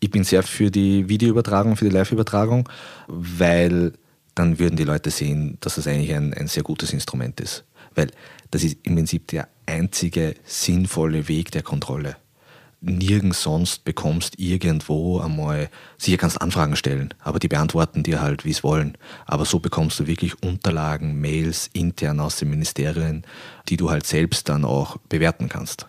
ich bin sehr für die Videoübertragung, für die Live-Übertragung, weil dann würden die Leute sehen, dass das eigentlich ein, ein sehr gutes Instrument ist. Weil das ist im Prinzip der einzige sinnvolle Weg der Kontrolle nirgends sonst bekommst irgendwo einmal, sicher kannst Anfragen stellen, aber die beantworten dir halt, wie es wollen. Aber so bekommst du wirklich Unterlagen, Mails intern aus den Ministerien, die du halt selbst dann auch bewerten kannst.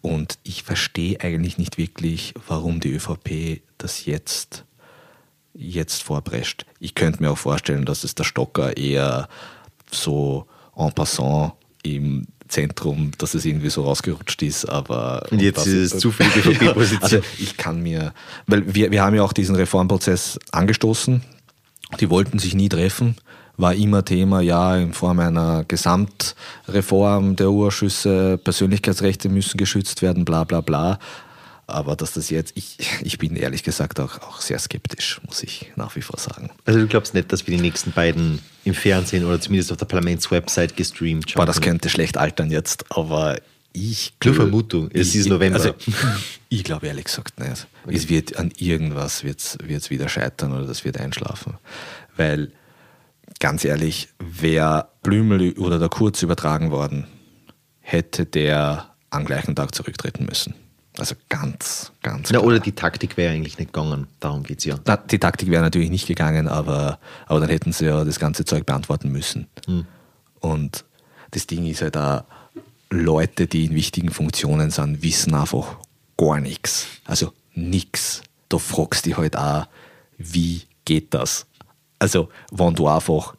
Und ich verstehe eigentlich nicht wirklich, warum die ÖVP das jetzt, jetzt vorprescht. Ich könnte mir auch vorstellen, dass es der Stocker eher so en passant im Zentrum, dass es irgendwie so rausgerutscht ist, aber. Und jetzt ist es zu viel ÖVP-Position. also ich kann mir, weil wir, wir haben ja auch diesen Reformprozess angestoßen, die wollten sich nie treffen war immer Thema, ja, in Form einer Gesamtreform der Urschüsse, Persönlichkeitsrechte müssen geschützt werden, bla bla bla. Aber dass das jetzt, ich, ich bin ehrlich gesagt auch, auch sehr skeptisch, muss ich nach wie vor sagen. Also du glaubst nicht, dass wir die nächsten beiden im Fernsehen oder zumindest auf der Parlamentswebsite gestreamt? Boah, das könnte schlecht altern jetzt, aber ich Nur Vermutung, es ist November. Also, ich glaube ehrlich gesagt nicht. Okay. Es wird an irgendwas wird's, wird's wieder scheitern oder das wird einschlafen. Weil ganz ehrlich, wäre Blümel oder der Kurz übertragen worden, hätte der am gleichen Tag zurücktreten müssen. Also ganz, ganz. Ja, oder die Taktik wäre eigentlich nicht gegangen. Darum geht es ja. Na, die Taktik wäre natürlich nicht gegangen, aber, aber dann hätten sie ja das ganze Zeug beantworten müssen. Hm. Und das Ding ist halt da, Leute, die in wichtigen Funktionen sind, wissen einfach gar nichts. Also nichts. Da fragst du dich halt auch, wie geht das? Also, wenn du einfach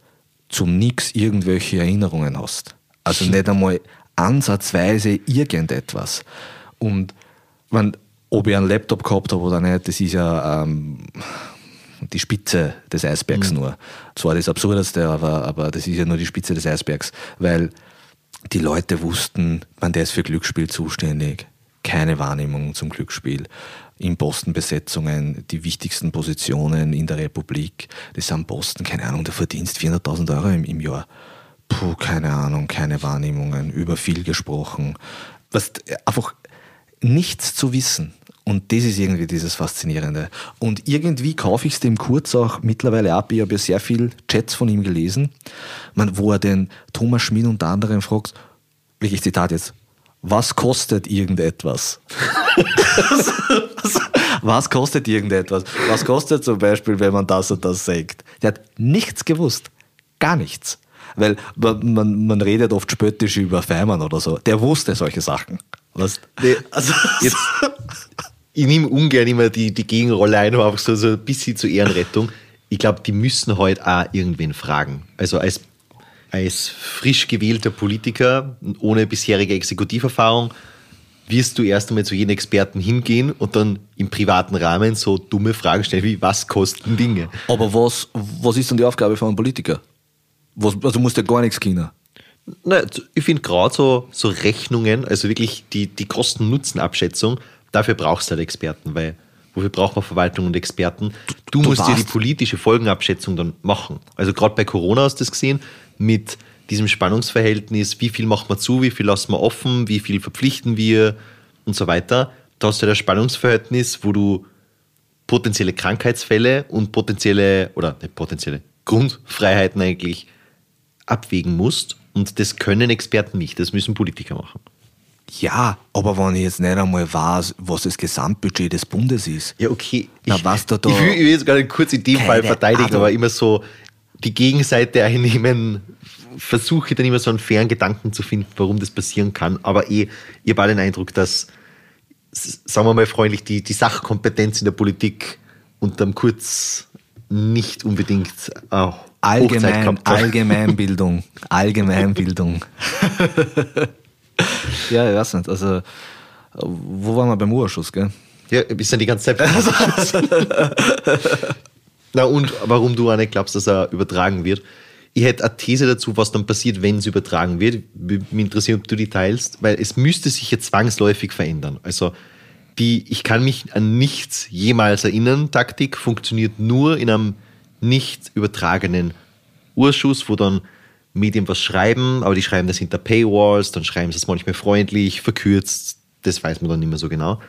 zum Nix irgendwelche Erinnerungen hast. Also nicht einmal ansatzweise irgendetwas. Und wenn, ob ich einen Laptop gehabt habe oder nicht, das ist ja ähm, die Spitze des Eisbergs mhm. nur. Zwar das Absurdeste, aber, aber das ist ja nur die Spitze des Eisbergs, weil die Leute wussten, man der ist für Glücksspiel zuständig. Keine Wahrnehmung zum Glücksspiel in Postenbesetzungen die wichtigsten Positionen in der Republik. Das sind Posten, keine Ahnung, der verdienst 400.000 Euro im, im Jahr. Puh, keine Ahnung, keine Wahrnehmungen, über viel gesprochen. Was, einfach nichts zu wissen. Und das ist irgendwie dieses Faszinierende. Und irgendwie kaufe ich es dem Kurz auch mittlerweile ab. Ich habe ja sehr viel Chats von ihm gelesen, man, wo er den Thomas Schmid unter anderem fragt, wirklich Zitat jetzt, was kostet irgendetwas? was kostet irgendetwas? Was kostet zum Beispiel, wenn man das und das sagt? Der hat nichts gewusst. Gar nichts. Weil man, man, man redet oft spöttisch über Feimann oder so. Der wusste solche Sachen. Was? Nee, also jetzt, ich nehme ungern immer die, die Gegenrolle ein, aber einfach so, so ein bisschen zur Ehrenrettung. Ich glaube, die müssen heute halt auch irgendwen fragen. Also als als frisch gewählter Politiker ohne bisherige Exekutiverfahrung wirst du erst einmal zu jedem Experten hingehen und dann im privaten Rahmen so dumme Fragen stellen wie, was kosten Dinge? Aber was, was ist dann die Aufgabe von einem Politiker? Was, also musst du ja gar nichts kennen. Na, ich finde gerade so, so Rechnungen, also wirklich die, die Kosten-Nutzen-Abschätzung, dafür brauchst du halt Experten, weil wofür braucht man Verwaltung und Experten? Du, du musst dir die politische Folgenabschätzung dann machen. Also gerade bei Corona hast du das gesehen, mit diesem Spannungsverhältnis, wie viel macht man zu, wie viel lassen wir offen, wie viel verpflichten wir und so weiter. Da hast du das Spannungsverhältnis, wo du potenzielle Krankheitsfälle und potenzielle, oder nicht potenzielle, Grundfreiheiten eigentlich abwägen musst. Und das können Experten nicht, das müssen Politiker machen. Ja, aber wenn ich jetzt nicht einmal weiß, was das Gesamtbudget des Bundes ist. Ja, okay. Na, ich, was da da ich, will, ich will jetzt nicht kurz in dem Fall verteidigen, Ahnung. aber immer so, die Gegenseite einnehmen, versuche dann immer so einen fairen Gedanken zu finden, warum das passieren kann. Aber eh, ich habe den Eindruck, dass, sagen wir mal freundlich, die, die Sachkompetenz in der Politik unterm Kurz nicht unbedingt äh, Allgemein, Allgemeinbildung. Allgemeinbildung. ja, ich weiß nicht. Also, wo waren wir beim Urschuss, gell? Ja, wir sind die ganze Zeit. Na und warum du auch nicht glaubst, dass er übertragen wird. Ich hätte eine These dazu, was dann passiert, wenn es übertragen wird. Mich interessiert, ob du die teilst, weil es müsste sich ja zwangsläufig verändern. Also die Ich kann mich an nichts jemals erinnern, Taktik funktioniert nur in einem nicht übertragenen Urschuss, wo dann Medien was schreiben, aber die schreiben das hinter Paywalls, dann schreiben sie es manchmal freundlich, verkürzt, das weiß man dann nicht mehr so genau.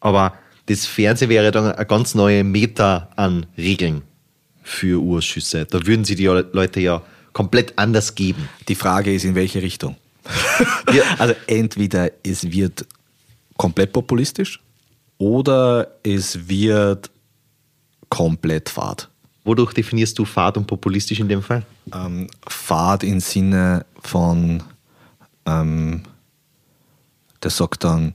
Aber das Fernsehen wäre dann eine ganz neue Meta an Regeln für Urschüsse. Da würden sie die Leute ja komplett anders geben. Die Frage ist, in welche Richtung? ja. Also entweder es wird komplett populistisch oder es wird komplett Fahrt. Wodurch definierst du Fahrt und populistisch in dem Fall? Ähm, Fahrt im Sinne von, ähm, der sagt dann,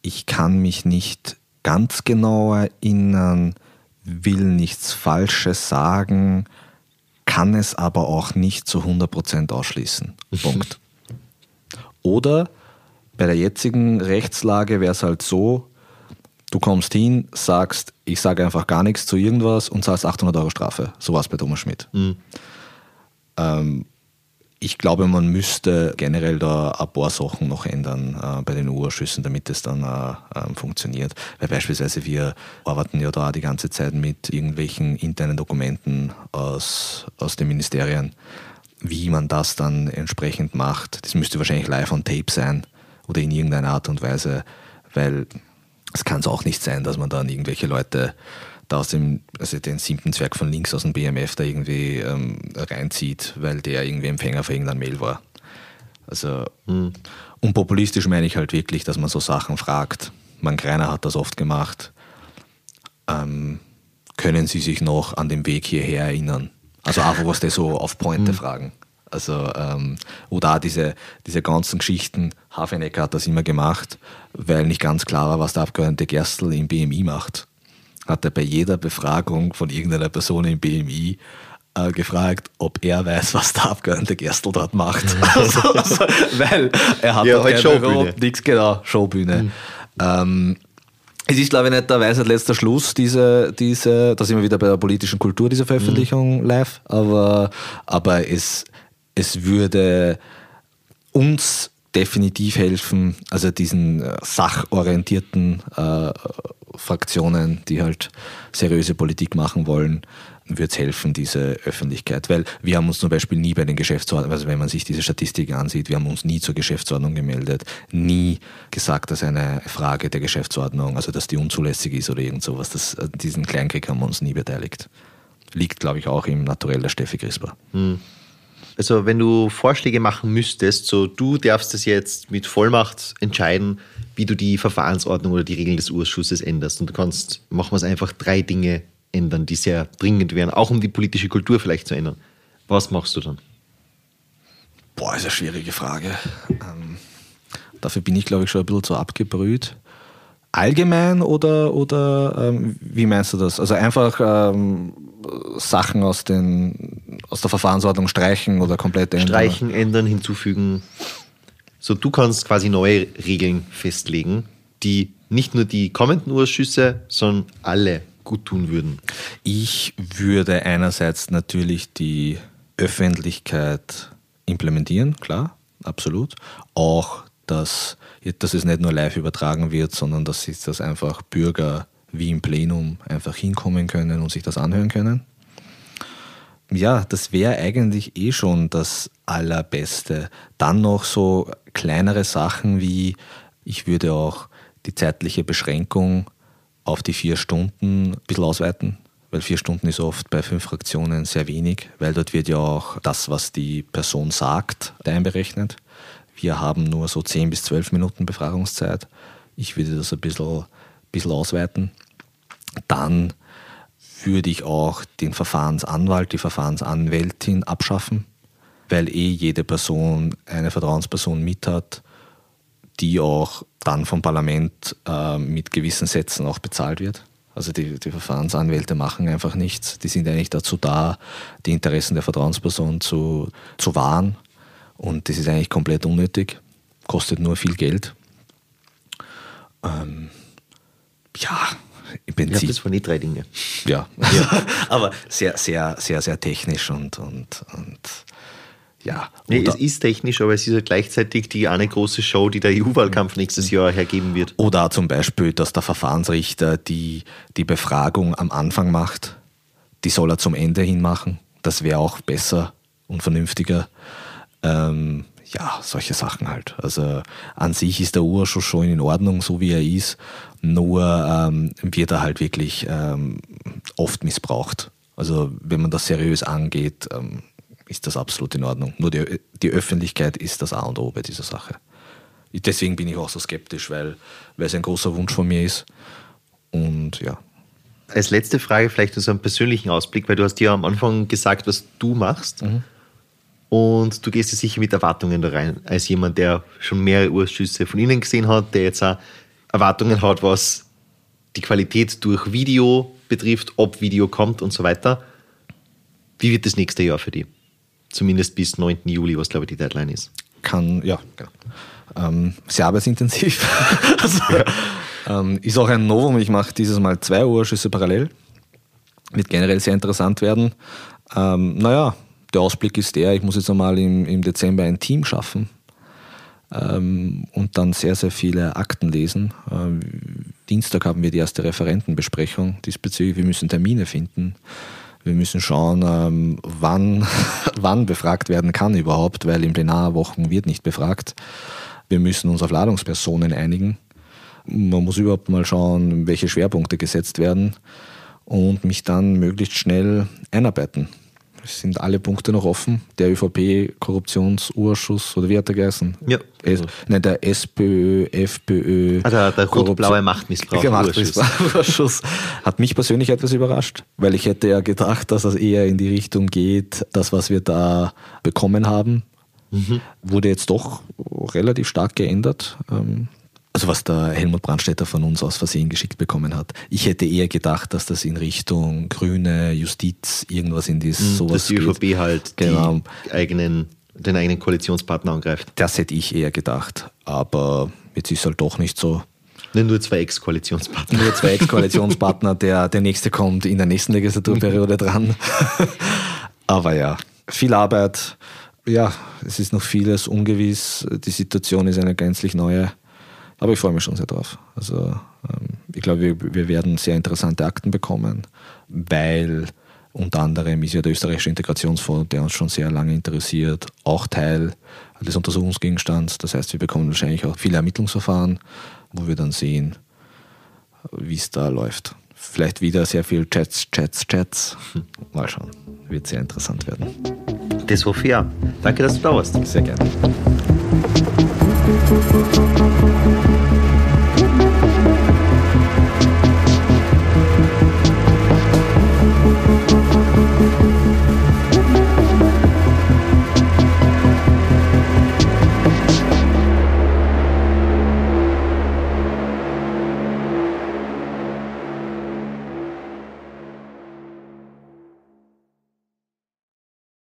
Ich kann mich nicht ganz genau erinnern, will nichts Falsches sagen, kann es aber auch nicht zu 100% ausschließen. Punkt. Oder bei der jetzigen Rechtslage wäre es halt so, du kommst hin, sagst, ich sage einfach gar nichts zu irgendwas und zahlst 800 Euro Strafe. So war es bei Thomas Schmidt. Mhm. Ähm, ich glaube, man müsste generell da ein paar Sachen noch ändern äh, bei den Urschüssen, damit es dann äh, äh, funktioniert. Weil beispielsweise wir arbeiten ja da die ganze Zeit mit irgendwelchen internen Dokumenten aus, aus den Ministerien, wie man das dann entsprechend macht. Das müsste wahrscheinlich live on tape sein oder in irgendeiner Art und Weise, weil es kann es auch nicht sein, dass man dann irgendwelche Leute da aus dem, also den siebten Zwerg von links aus dem BMF da irgendwie ähm, reinzieht, weil der irgendwie Empfänger für irgendein Mail war. Also, mhm. und populistisch meine ich halt wirklich, dass man so Sachen fragt. Man Greiner hat das oft gemacht. Ähm, können Sie sich noch an den Weg hierher erinnern? Also einfach, was die so auf Pointe mhm. fragen. Also, ähm, oder auch diese, diese ganzen Geschichten, Hafenecker hat das immer gemacht, weil nicht ganz klar war, was der Abgeordnete Gerstl im BMI macht hat er bei jeder Befragung von irgendeiner Person im BMI äh, gefragt, ob er weiß, was der Abgeordnete Gerstl dort macht. also, also, weil er hat ja, halt Showbühne. nichts, genau, Showbühne. Mhm. Ähm, es ist, glaube ich, nicht der Weisheit letzter Schluss, diese, diese, da sind wir wieder bei der politischen Kultur, diese Veröffentlichung mhm. live, aber, aber es, es würde uns definitiv helfen, also diesen äh, sachorientierten äh, Fraktionen, die halt seriöse Politik machen wollen, wird es helfen, diese Öffentlichkeit. Weil wir haben uns zum Beispiel nie bei den Geschäftsordnungen, also wenn man sich diese Statistiken ansieht, wir haben uns nie zur Geschäftsordnung gemeldet, nie gesagt, dass eine Frage der Geschäftsordnung, also dass die unzulässig ist oder irgend sowas. Das, äh, diesen Kleinkrieg haben wir uns nie beteiligt. Liegt, glaube ich, auch im Naturell der Steffi Crisper. Hm. Also wenn du Vorschläge machen müsstest, so du darfst es jetzt mit Vollmacht entscheiden, wie du die Verfahrensordnung oder die Regeln des Ausschusses änderst. Und du kannst, machen wir es einfach, drei Dinge ändern, die sehr dringend wären, auch um die politische Kultur vielleicht zu ändern. Was machst du dann? Boah, ist eine schwierige Frage. Ähm, dafür bin ich, glaube ich, schon ein bisschen zu abgebrüht. Allgemein oder, oder ähm, wie meinst du das? Also einfach ähm, Sachen aus, den, aus der Verfahrensordnung streichen oder komplett ändern? Streichen, ändern, hinzufügen. So, du kannst quasi neue Regeln festlegen, die nicht nur die kommenden Ausschüsse, sondern alle gut tun würden. Ich würde einerseits natürlich die Öffentlichkeit implementieren, klar, absolut. Auch, dass, dass es nicht nur live übertragen wird, sondern dass sich das einfach Bürger wie im Plenum einfach hinkommen können und sich das anhören können. Ja, das wäre eigentlich eh schon das Allerbeste. Dann noch so kleinere Sachen wie, ich würde auch die zeitliche Beschränkung auf die vier Stunden ein bisschen ausweiten, weil vier Stunden ist oft bei fünf Fraktionen sehr wenig, weil dort wird ja auch das, was die Person sagt, einberechnet. Wir haben nur so zehn bis zwölf Minuten Befragungszeit. Ich würde das ein bisschen bisschen ausweiten. Dann würde ich auch den Verfahrensanwalt, die Verfahrensanwältin abschaffen, weil eh jede Person eine Vertrauensperson mit hat, die auch dann vom Parlament äh, mit gewissen Sätzen auch bezahlt wird. Also die, die, Verfahrensanwälte machen einfach nichts. Die sind eigentlich dazu da, die Interessen der Vertrauensperson zu, zu wahren. Und das ist eigentlich komplett unnötig, kostet nur viel Geld. Ähm, ja, im Prinzip. Ja, das waren die drei Dinge. Ja, ja. aber sehr, sehr, sehr, sehr technisch und, und, und ja. Nee, es ist technisch, aber es ist ja gleichzeitig die eine große Show, die der EU-Wahlkampf nächstes Jahr hergeben wird. Oder zum Beispiel, dass der Verfahrensrichter die, die Befragung am Anfang macht, die soll er zum Ende hin machen. Das wäre auch besser und vernünftiger. Ähm, ja, solche Sachen halt. Also an sich ist der Urschuss schon in Ordnung, so wie er ist, nur ähm, wird er halt wirklich ähm, oft missbraucht. Also wenn man das seriös angeht, ähm, ist das absolut in Ordnung. Nur die, die Öffentlichkeit ist das A und O bei dieser Sache. Deswegen bin ich auch so skeptisch, weil, weil es ein großer Wunsch von mir ist. Und ja. Als letzte Frage vielleicht so einen persönlichen Ausblick, weil du hast ja am Anfang gesagt, was du machst. Mhm. Und du gehst ja sicher mit Erwartungen da rein, als jemand, der schon mehrere Urschüsse von Ihnen gesehen hat, der jetzt auch Erwartungen hat, was die Qualität durch Video betrifft, ob Video kommt und so weiter. Wie wird das nächste Jahr für die? Zumindest bis 9. Juli, was glaube ich die Deadline ist. Kann, ja, genau. Ähm, sehr arbeitsintensiv. also, ja. ähm, ist auch ein Novum. Ich mache dieses Mal zwei Urschüsse parallel. Wird generell sehr interessant werden. Ähm, naja, der Ausblick ist der, ich muss jetzt einmal im, im Dezember ein Team schaffen ähm, und dann sehr, sehr viele Akten lesen. Ähm, Dienstag haben wir die erste Referentenbesprechung diesbezüglich. Wir müssen Termine finden. Wir müssen schauen, ähm, wann, wann befragt werden kann überhaupt, weil in Plenarwochen wird nicht befragt. Wir müssen uns auf Ladungspersonen einigen. Man muss überhaupt mal schauen, welche Schwerpunkte gesetzt werden und mich dann möglichst schnell einarbeiten. Es sind alle Punkte noch offen. Der ÖVP-Korruptionsausschuss, oder wie hat der geheißen? Ja. Es, nein, der SPÖ, FPÖ. Also der rot-blaue Machtmissbrauch-Ausschuss hat mich persönlich etwas überrascht, weil ich hätte ja gedacht, dass das eher in die Richtung geht, das, was wir da bekommen haben, mhm. wurde jetzt doch relativ stark geändert. Ähm, also was der Helmut Brandstätter von uns aus Versehen geschickt bekommen hat. Ich hätte eher gedacht, dass das in Richtung grüne Justiz irgendwas in dies mhm, sowas Dass die ÖVP geht. halt genau. eigenen, den eigenen Koalitionspartner angreift. Das hätte ich eher gedacht. Aber jetzt ist es halt doch nicht so. Nur zwei Ex-Koalitionspartner. Nur zwei Ex-Koalitionspartner. der, der nächste kommt in der nächsten Legislaturperiode dran. Aber ja, viel Arbeit. Ja, es ist noch vieles ungewiss. Die Situation ist eine gänzlich neue. Aber ich freue mich schon sehr drauf. Also ähm, ich glaube, wir, wir werden sehr interessante Akten bekommen, weil unter anderem ist ja der österreichische Integrationsfonds, der uns schon sehr lange interessiert, auch Teil des Untersuchungsgegenstands. Das heißt, wir bekommen wahrscheinlich auch viele Ermittlungsverfahren, wo wir dann sehen, wie es da läuft. Vielleicht wieder sehr viel Chats, Chats, Chats. Mal schauen. Wird sehr interessant werden. Das ich ja. Danke, dass du da warst. Sehr gerne. Thank you.